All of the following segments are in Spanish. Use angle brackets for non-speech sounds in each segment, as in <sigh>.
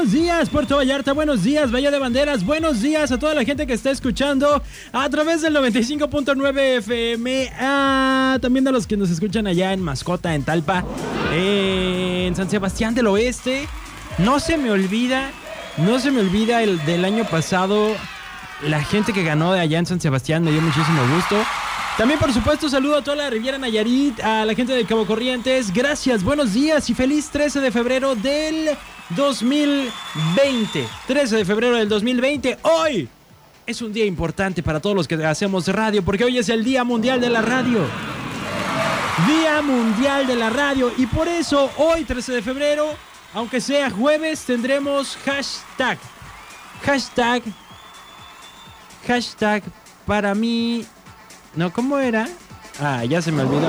Buenos días, Puerto Vallarta. Buenos días, Bahía de Banderas. Buenos días a toda la gente que está escuchando a través del 95.9 FM. También a los que nos escuchan allá en Mascota, en Talpa, en San Sebastián del Oeste. No se me olvida, no se me olvida el del año pasado. La gente que ganó de allá en San Sebastián me dio muchísimo gusto. También, por supuesto, saludo a toda la Riviera Nayarit, a la gente de Cabo Corrientes. Gracias, buenos días y feliz 13 de febrero del 2020. 13 de febrero del 2020. Hoy es un día importante para todos los que hacemos radio, porque hoy es el Día Mundial de la Radio. Día Mundial de la Radio. Y por eso, hoy, 13 de febrero, aunque sea jueves, tendremos hashtag. Hashtag. Hashtag para mí no, ¿cómo era? Ah, ya se me olvidó.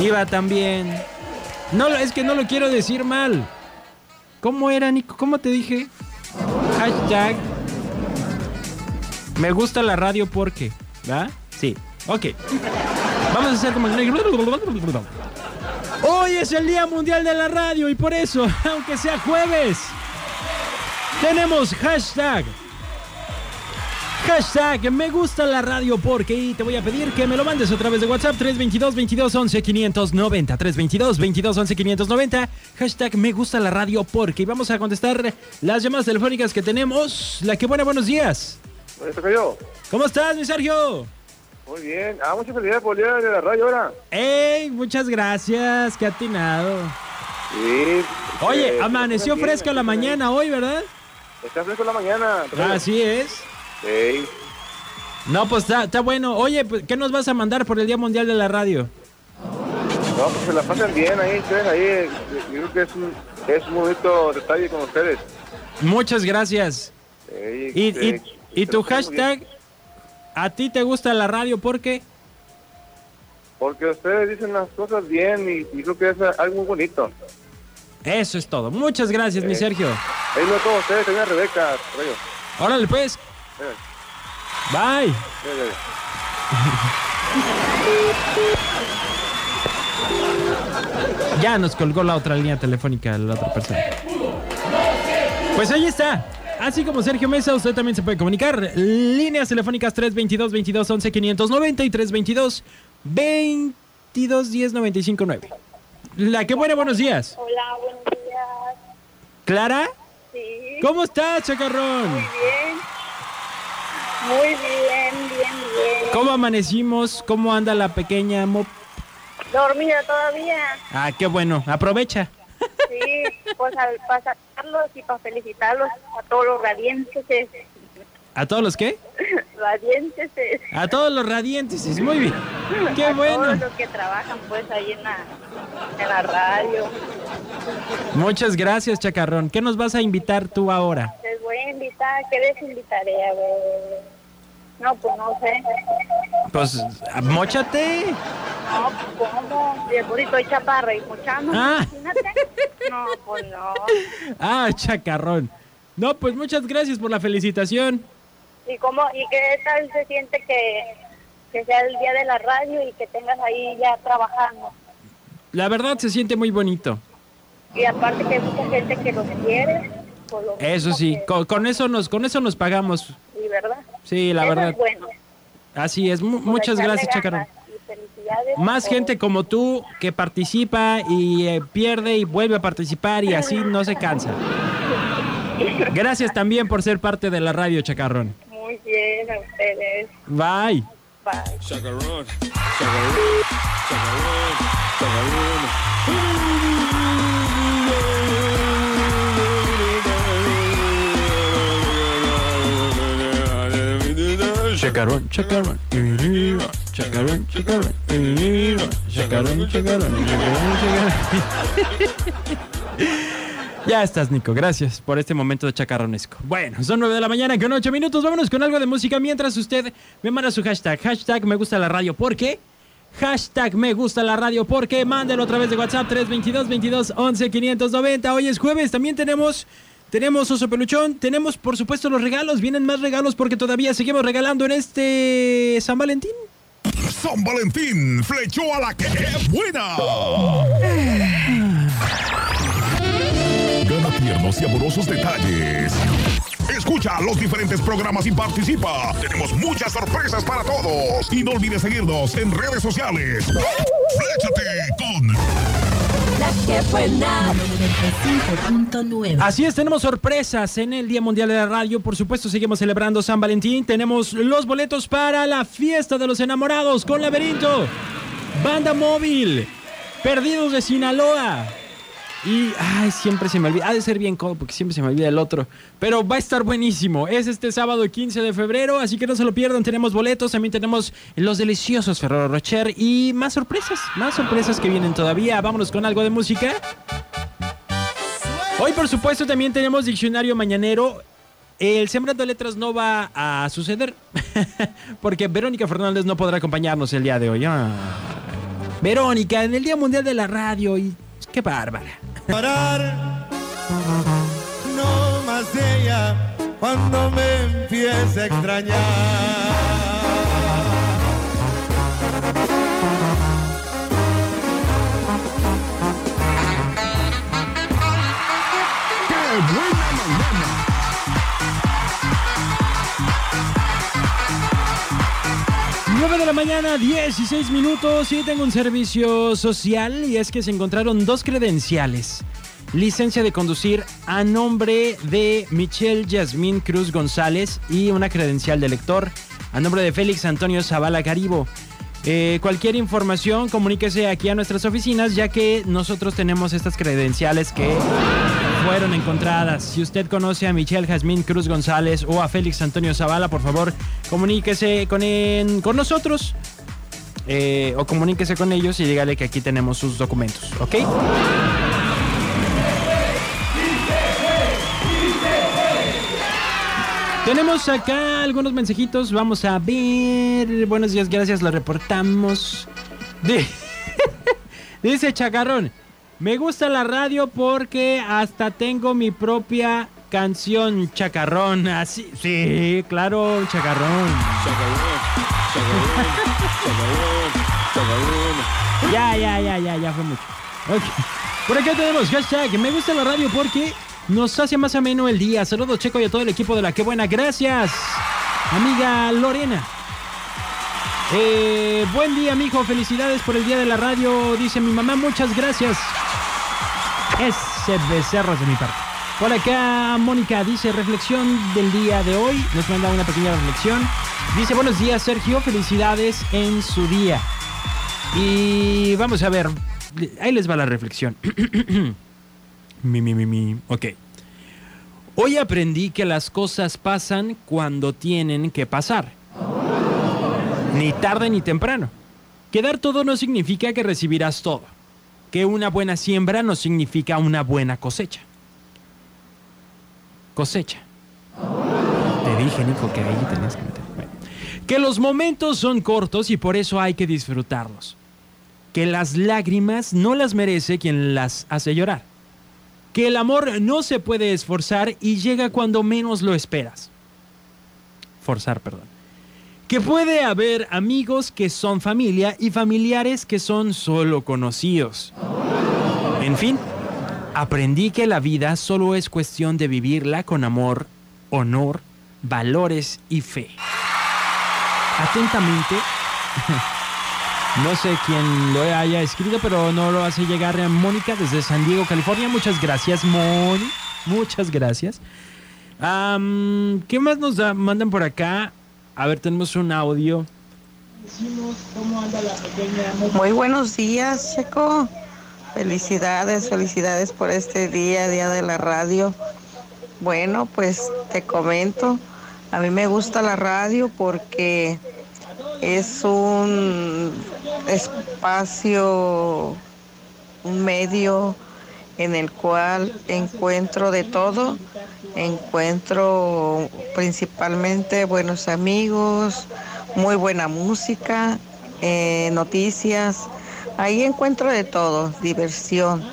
Iba también. No, es que no lo quiero decir mal. ¿Cómo era, Nico? ¿Cómo te dije? Hashtag. Me gusta la radio porque. ¿Va? Sí. Ok. Vamos a hacer como. Hoy es el Día Mundial de la Radio y por eso, <laughs> aunque sea jueves, tenemos hashtag Hashtag me gusta la radio porque y te voy a pedir que me lo mandes a través de WhatsApp 322 22 11 590 322 22 11 590 Hashtag me gusta la radio porque y vamos a contestar las llamadas telefónicas que tenemos. La que buena, buenos días. yo. ¿Cómo estás, mi Sergio? Muy bien. Ah, muchas felicidades por el día de la radio ahora. ¡Ey! Muchas gracias. Qué atinado. Sí. Oye, amaneció fresca la mañana hoy, ¿verdad? Está fresco la mañana. Así es. No, pues está, bueno. Oye, pues, ¿qué nos vas a mandar por el Día Mundial de la Radio? No, pues se la pasan bien ahí, ustedes ahí. Yo creo que es un, es un bonito detalle con ustedes. Muchas gracias. y, y, tu hashtag, ¿a ti te gusta la radio por qué? Porque ustedes dicen las cosas bien y, creo que es algo muy bonito. Eso es todo. Muchas gracias, mi Sergio. Ahí no todos ustedes, también Rebeca. Órale, pues. Bye. <laughs> Ya nos colgó la otra línea telefónica la otra persona. Pues ahí está. Así como Sergio Mesa, usted también se puede comunicar. Líneas telefónicas 322 22 11 590 y 322 22 10 95 9. La que buena, buenos días. Hola, buenos días. ¿Clara? Sí. ¿Cómo estás, Chacarrón? Muy bien. Muy bien, bien, bien. ¿Cómo amanecimos? ¿Cómo anda la pequeña Mop? Dormida todavía. Ah, qué bueno. Aprovecha. Sí, pues para sacarlos y para felicitarlos a todos los radiantes. ¿A todos los qué? radiantes. A todos los radiantes, muy bien. Qué a bueno. Todos los que trabajan pues ahí en la, en la radio. Muchas gracias, Chacarrón. ¿Qué nos vas a invitar tú ahora? voy a invitar, ¿qué les invitaré? A ver. No, pues no sé. Pues, mochate. No, pues cómo. Y estoy chaparra y. Ah. No, pues no. <laughs> Ah, chacarrón. No, pues muchas gracias por la felicitación. ¿Y cómo, y qué tal se siente que, que sea el día de la radio y que tengas ahí ya trabajando? La verdad se siente muy bonito. Y aparte que hay mucha gente que los quiere. Eso sí, con, eso nos con eso nos pagamos. Sí, ¿verdad? Sí, la verdad. Es bueno. Así es, muchas gracias, Chacarón. Más gente como tú que participa y eh, pierde y vuelve a participar y así no se cansa. Gracias también por ser parte de la radio, Chacarrón. Muy bien, a ustedes. Bye. Bye. Chacarrón. Chacarrón. Chacarrón. Chacarrón. Chacarón, chacarón, chacarón, chacarón, chacarón, chacarón, <laughs> Ya estás, Nico. Gracias por este momento de chacarronesco. Bueno, son nueve de la mañana con ocho minutos. Vámonos con algo de música mientras usted me manda su hashtag. Hashtag me gusta la radio. ¿Por qué? Hashtag me gusta la radio. porque Mándelo a través de WhatsApp 322 22 11 590. Hoy es jueves. También tenemos tenemos oso peluchón, tenemos por supuesto los regalos, vienen más regalos porque todavía seguimos regalando en este San Valentín. San Valentín flechó a la que es buena. Gana tiernos y amorosos detalles. Escucha los diferentes programas y participa. Tenemos muchas sorpresas para todos. Y no olvides seguirnos en redes sociales. Fléchate con Así es, tenemos sorpresas en el Día Mundial de la Radio. Por supuesto, seguimos celebrando San Valentín. Tenemos los boletos para la fiesta de los enamorados con Laberinto, Banda Móvil, Perdidos de Sinaloa. Y, ay, siempre se me olvida. Ha de ser bien codo porque siempre se me olvida el otro. Pero va a estar buenísimo. Es este sábado 15 de febrero, así que no se lo pierdan. Tenemos boletos, también tenemos los deliciosos Ferrero Rocher y más sorpresas. Más sorpresas que vienen todavía. Vámonos con algo de música. Hoy, por supuesto, también tenemos diccionario mañanero. El Sembrando Letras no va a suceder <laughs> porque Verónica Fernández no podrá acompañarnos el día de hoy. Ah. Verónica, en el Día Mundial de la Radio y qué bárbara. Parar. No más ella cuando me empiece a extrañar. ¡Qué buena de la mañana, 16 minutos y tengo un servicio social y es que se encontraron dos credenciales. Licencia de conducir a nombre de Michelle Yasmín Cruz González y una credencial de lector a nombre de Félix Antonio Zavala Caribo. Eh, cualquier información comuníquese aquí a nuestras oficinas ya que nosotros tenemos estas credenciales que fueron encontradas. Si usted conoce a Michelle Jazmín Cruz González o a Félix Antonio Zavala, por favor, comuníquese con, con nosotros. eh, o comuníquese con ellos y dígale que aquí tenemos sus documentos, ¿ok? Tenemos acá algunos mensajitos. Vamos a ver. Buenos días, gracias. Lo reportamos. <laughs> Dice Chacarrón. Me gusta la radio porque hasta tengo mi propia canción Chacarrón. Así, sí, claro, Chacarrón. Ya, ya, ya, ya, ya fue mucho. Ok. Por acá tenemos hashtag. Me gusta la radio porque nos hace más ameno el día. Saludos, Checo, y a todo el equipo de la que buena. Gracias, amiga Lorena. Eh, buen día, mijo. Felicidades por el día de la radio. Dice mi mamá, muchas gracias. Ese becerro es de mi parte. Por acá, Mónica dice reflexión del día de hoy. Nos manda una pequeña reflexión. Dice buenos días, Sergio. Felicidades en su día. Y vamos a ver. Ahí les va la reflexión. <clears throat> mi, mi, mi, mi. Ok. Hoy aprendí que las cosas pasan cuando tienen que pasar. Ni tarde ni temprano. Que dar todo no significa que recibirás todo. Que una buena siembra no significa una buena cosecha. Cosecha. Te dije, Nico, que ahí tenías que meter. Que los momentos son cortos y por eso hay que disfrutarlos. Que las lágrimas no las merece quien las hace llorar. Que el amor no se puede esforzar y llega cuando menos lo esperas. Forzar, perdón. Que puede haber amigos que son familia y familiares que son solo conocidos. En fin, aprendí que la vida solo es cuestión de vivirla con amor, honor, valores y fe. Atentamente, <laughs> no sé quién lo haya escrito, pero no lo hace llegar a Mónica desde San Diego, California. Muchas gracias, Moni. Muchas gracias. ¿Qué más nos da- mandan por acá? A ver, tenemos un audio. Muy buenos días, Checo. Felicidades, felicidades por este día, Día de la Radio. Bueno, pues te comento, a mí me gusta la radio porque es un espacio, un medio en el cual encuentro de todo, encuentro principalmente buenos amigos, muy buena música, eh, noticias, ahí encuentro de todo, diversión.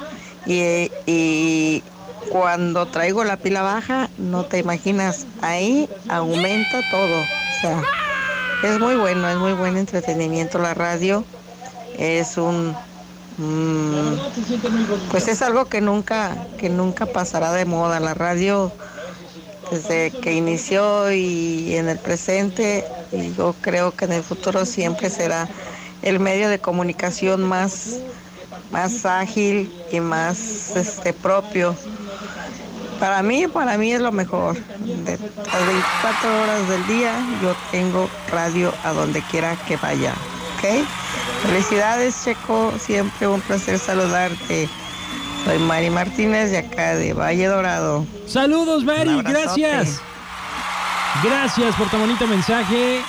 Y, y cuando traigo la pila baja, no te imaginas, ahí aumenta todo, o sea, es muy bueno, es muy buen entretenimiento la radio, es un mm, pues es algo que nunca, que nunca pasará de moda. La radio desde que inició y en el presente, y yo creo que en el futuro siempre será el medio de comunicación más, más ágil y más este, propio. Para mí, para mí es lo mejor. De las 24 horas del día yo tengo radio a donde quiera que vaya. ¿Ok? Felicidades, Checo. Siempre un placer saludarte. Soy Mari Martínez de acá de Valle Dorado. Saludos, Mari, gracias. Gracias por tu bonito mensaje.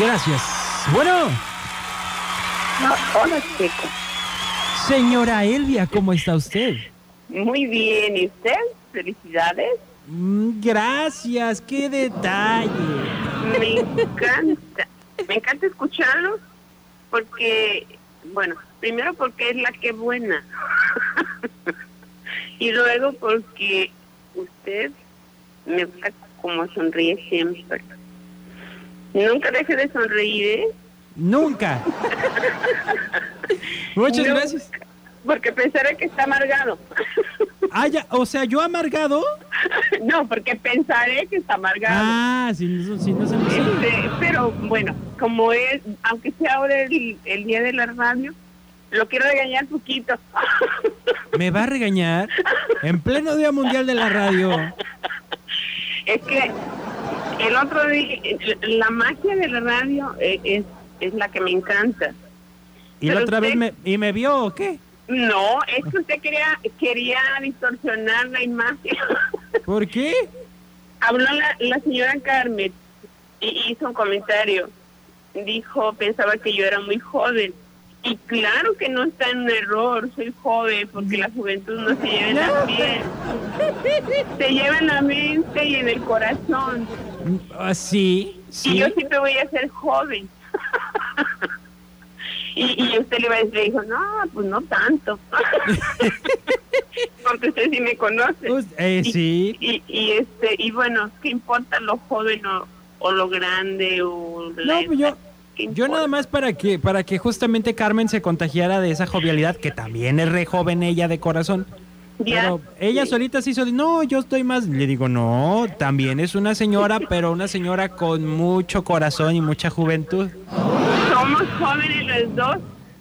Gracias. Bueno, Hola, chico. señora Elvia, ¿cómo está usted? Muy bien, ¿y usted? Felicidades. Mm, Gracias, qué detalle. Me encanta. Me encanta escucharlo porque, bueno, primero porque es la que buena. <laughs> y luego porque usted me gusta como sonríe siempre. Nunca deje de sonreír, ¿eh? Nunca. <laughs> Muchas gracias. Porque pensaré que está amargado. <laughs> O sea, yo amargado. <laughs> no, porque pensaré que está amargado. Ah, si no, si no se me Este, pero bueno, como es, aunque sea ahora el, el día de la radio, lo quiero regañar poquito. <laughs> ¿Me va a regañar? En pleno Día Mundial de la Radio. es que el otro día, la magia de la radio eh, es, es la que me encanta. ¿Y la Pero otra vez me, y me vio o qué? No, es que usted quería, quería distorsionar la imagen. <laughs> ¿Por qué? Habló la, la señora Carmen y hizo un comentario. Dijo, pensaba que yo era muy joven. Y claro que no está en un error, soy joven, porque la juventud no se lleva en la piel. Se lleva en la mente y en el corazón. Ah, sí, Y yo siempre voy a ser joven. <laughs> y, y usted le, iba a decir, le dijo, no, pues no tanto. <laughs> porque usted sí me conoce. Us- eh, Y- sí. Y, y este y bueno, ¿qué importa lo joven o, o lo grande o la No, pues yo, yo nada más para que, para que justamente Carmen se contagiara de esa jovialidad, que también es re joven ella de corazón. Ya. Pero ella Sí. solita se hizo no, yo estoy más. Le digo, no, también es una señora, pero una señora con mucho corazón y mucha juventud. Somos jóvenes los dos,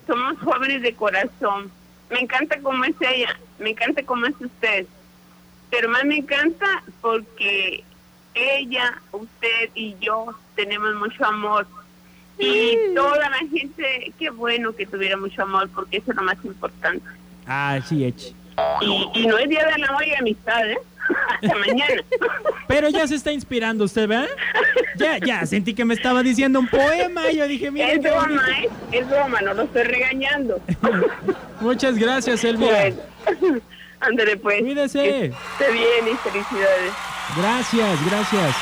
somos jóvenes de corazón. Me encanta cómo es ella, me encanta cómo es usted. Pero más me encanta porque ella, usted y yo tenemos mucho amor. Y toda la gente, qué bueno que tuviera mucho amor, porque eso es lo más importante. Ah, sí, Ech. Y, y no es día del amor y amistad, ¿eh? Hasta mañana. Pero ya se está inspirando usted, ¿verdad? Ya, ya, sentí que me estaba diciendo un poema y yo dije, mira, Es broma. ¿eh? Es broma, no lo estoy regañando. Muchas gracias, Elvia. Bueno, ándale pues. Cuídese. Esté bien y felicidades. Gracias, gracias.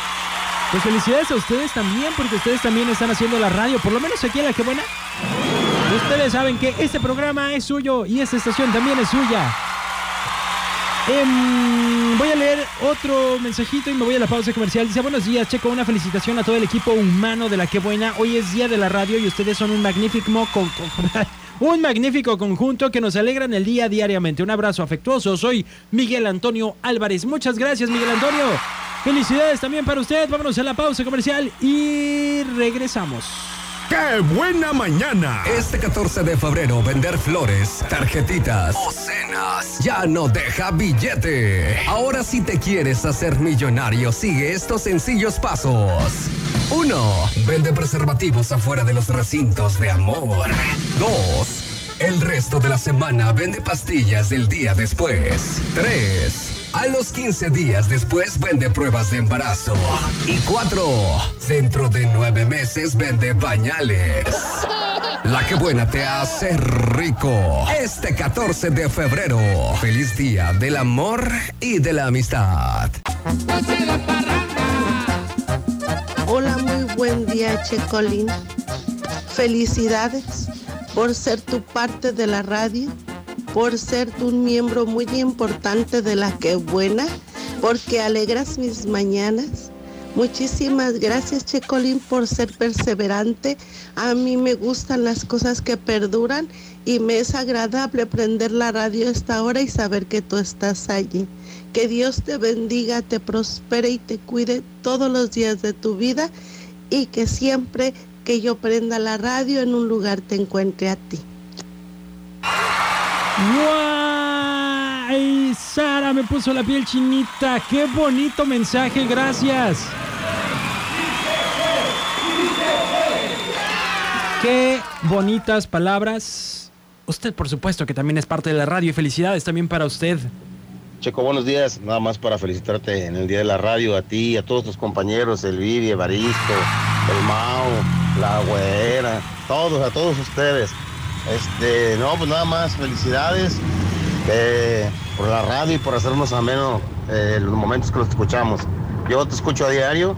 Pues felicidades a ustedes también, porque ustedes también están haciendo la radio, por lo menos aquí en La Que Buena. Ustedes saben que este programa es suyo y esta estación también es suya. Em, voy a leer otro mensajito y me voy a la pausa comercial. Dice, buenos días, Checo, una felicitación a todo el equipo humano de La Que Buena. Hoy es día de la radio y ustedes son un magnífico... <laughs> Un magnífico conjunto que nos alegran el día diariamente. Un abrazo afectuoso. Soy Miguel Antonio Álvarez. Muchas gracias, Miguel Antonio. Felicidades también para usted. Vámonos a la pausa comercial y regresamos. ¡Qué buena mañana! Este 14 de febrero vender flores, tarjetitas o cenas ya no deja billete. Ahora si te quieres hacer millonario, sigue estos sencillos pasos. 1. Vende preservativos afuera de los recintos de amor. 2. El resto de la semana vende pastillas del día después. 3. A los 15 días después vende pruebas de embarazo. Y 4. Dentro de 9 meses vende pañales. La que buena te hace rico. Este 14 de febrero. Feliz día del amor y de la amistad. Hola, muy buen día, Checolín. Felicidades por ser tu parte de la radio, por ser tú un miembro muy importante de la que buena, porque alegras mis mañanas, Muchísimas gracias, Checolín, por ser perseverante. A mí me gustan las cosas que perduran y me es agradable prender la radio esta hora y saber que tú estás allí. Que Dios te bendiga, te prospere y te cuide todos los días de tu vida y que siempre que yo prenda la radio en un lugar te encuentre a ti. ¡Guay! Sara me puso la piel chinita. ¡Qué bonito mensaje! Gracias. Qué bonitas palabras. Usted, por supuesto, que también es parte de la radio. Felicidades también para usted. Checo, buenos días. Nada más para felicitarte en el Día de la Radio, a ti, a todos tus compañeros, el Vivi, Evaristo, el Mao, la Güera, todos, a todos ustedes. Este, no, pues nada más, felicidades eh, por la radio y por hacernos ameno eh, los momentos que los escuchamos. Yo te escucho a diario,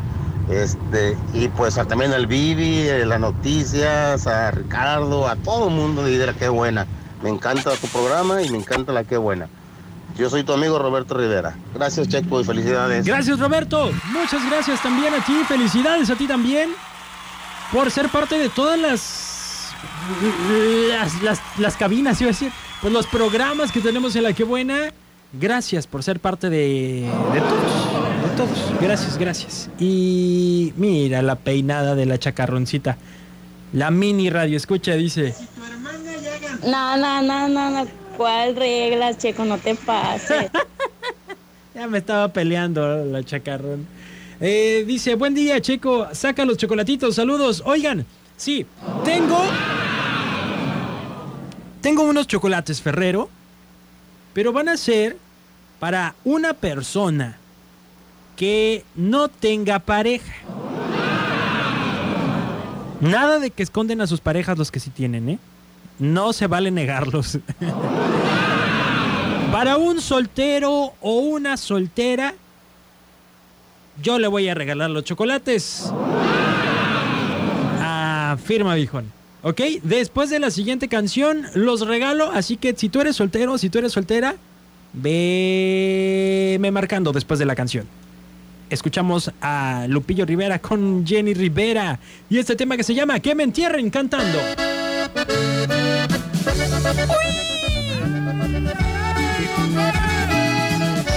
este, y pues a- también al Vivi, eh, las noticias, a Ricardo, a todo el mundo de la Qué Buena. Me encanta tu programa y me encanta la Qué Buena. Yo soy tu amigo Roberto Rivera. Gracias, Checo, y felicidades. Gracias, Roberto. Muchas gracias también a ti. Felicidades a ti también por ser parte de todas las las, las, las cabinas, iba a decir. Pues los programas que tenemos en La Que Buena. Gracias por ser parte de, de todos. De todos. Gracias, gracias. Y mira la peinada de la chacarroncita. La mini radio, escucha, dice. No, no, no, no, no. ¿Cuál reglas, Checo? No te pases. <laughs> Ya me estaba peleando la chacarrón. Eh, dice, buen día, Checo. Saca los chocolatitos. Saludos. Oigan, sí, tengo... Tengo unos chocolates Ferrero, pero van a ser para una persona que no tenga pareja. Nada de que esconden a sus parejas los que sí tienen, ¿eh? No se vale negarlos. <laughs> Para un soltero o una soltera, yo le voy a regalar los chocolates. Ah, firma, viejón. ¿Ok? Después de la siguiente canción, los regalo. Así que si tú eres soltero, si tú eres soltera, veme marcando después de la canción. Escuchamos a Lupillo Rivera con Jenny Rivera. Y este tema que se llama Que me entierren cantando.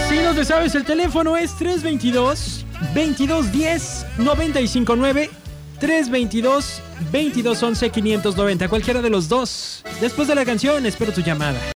Si no te sabes, el teléfono es 322 2210 959 322 2211 590. Cualquiera de los dos. Después de la canción, espero tu llamada.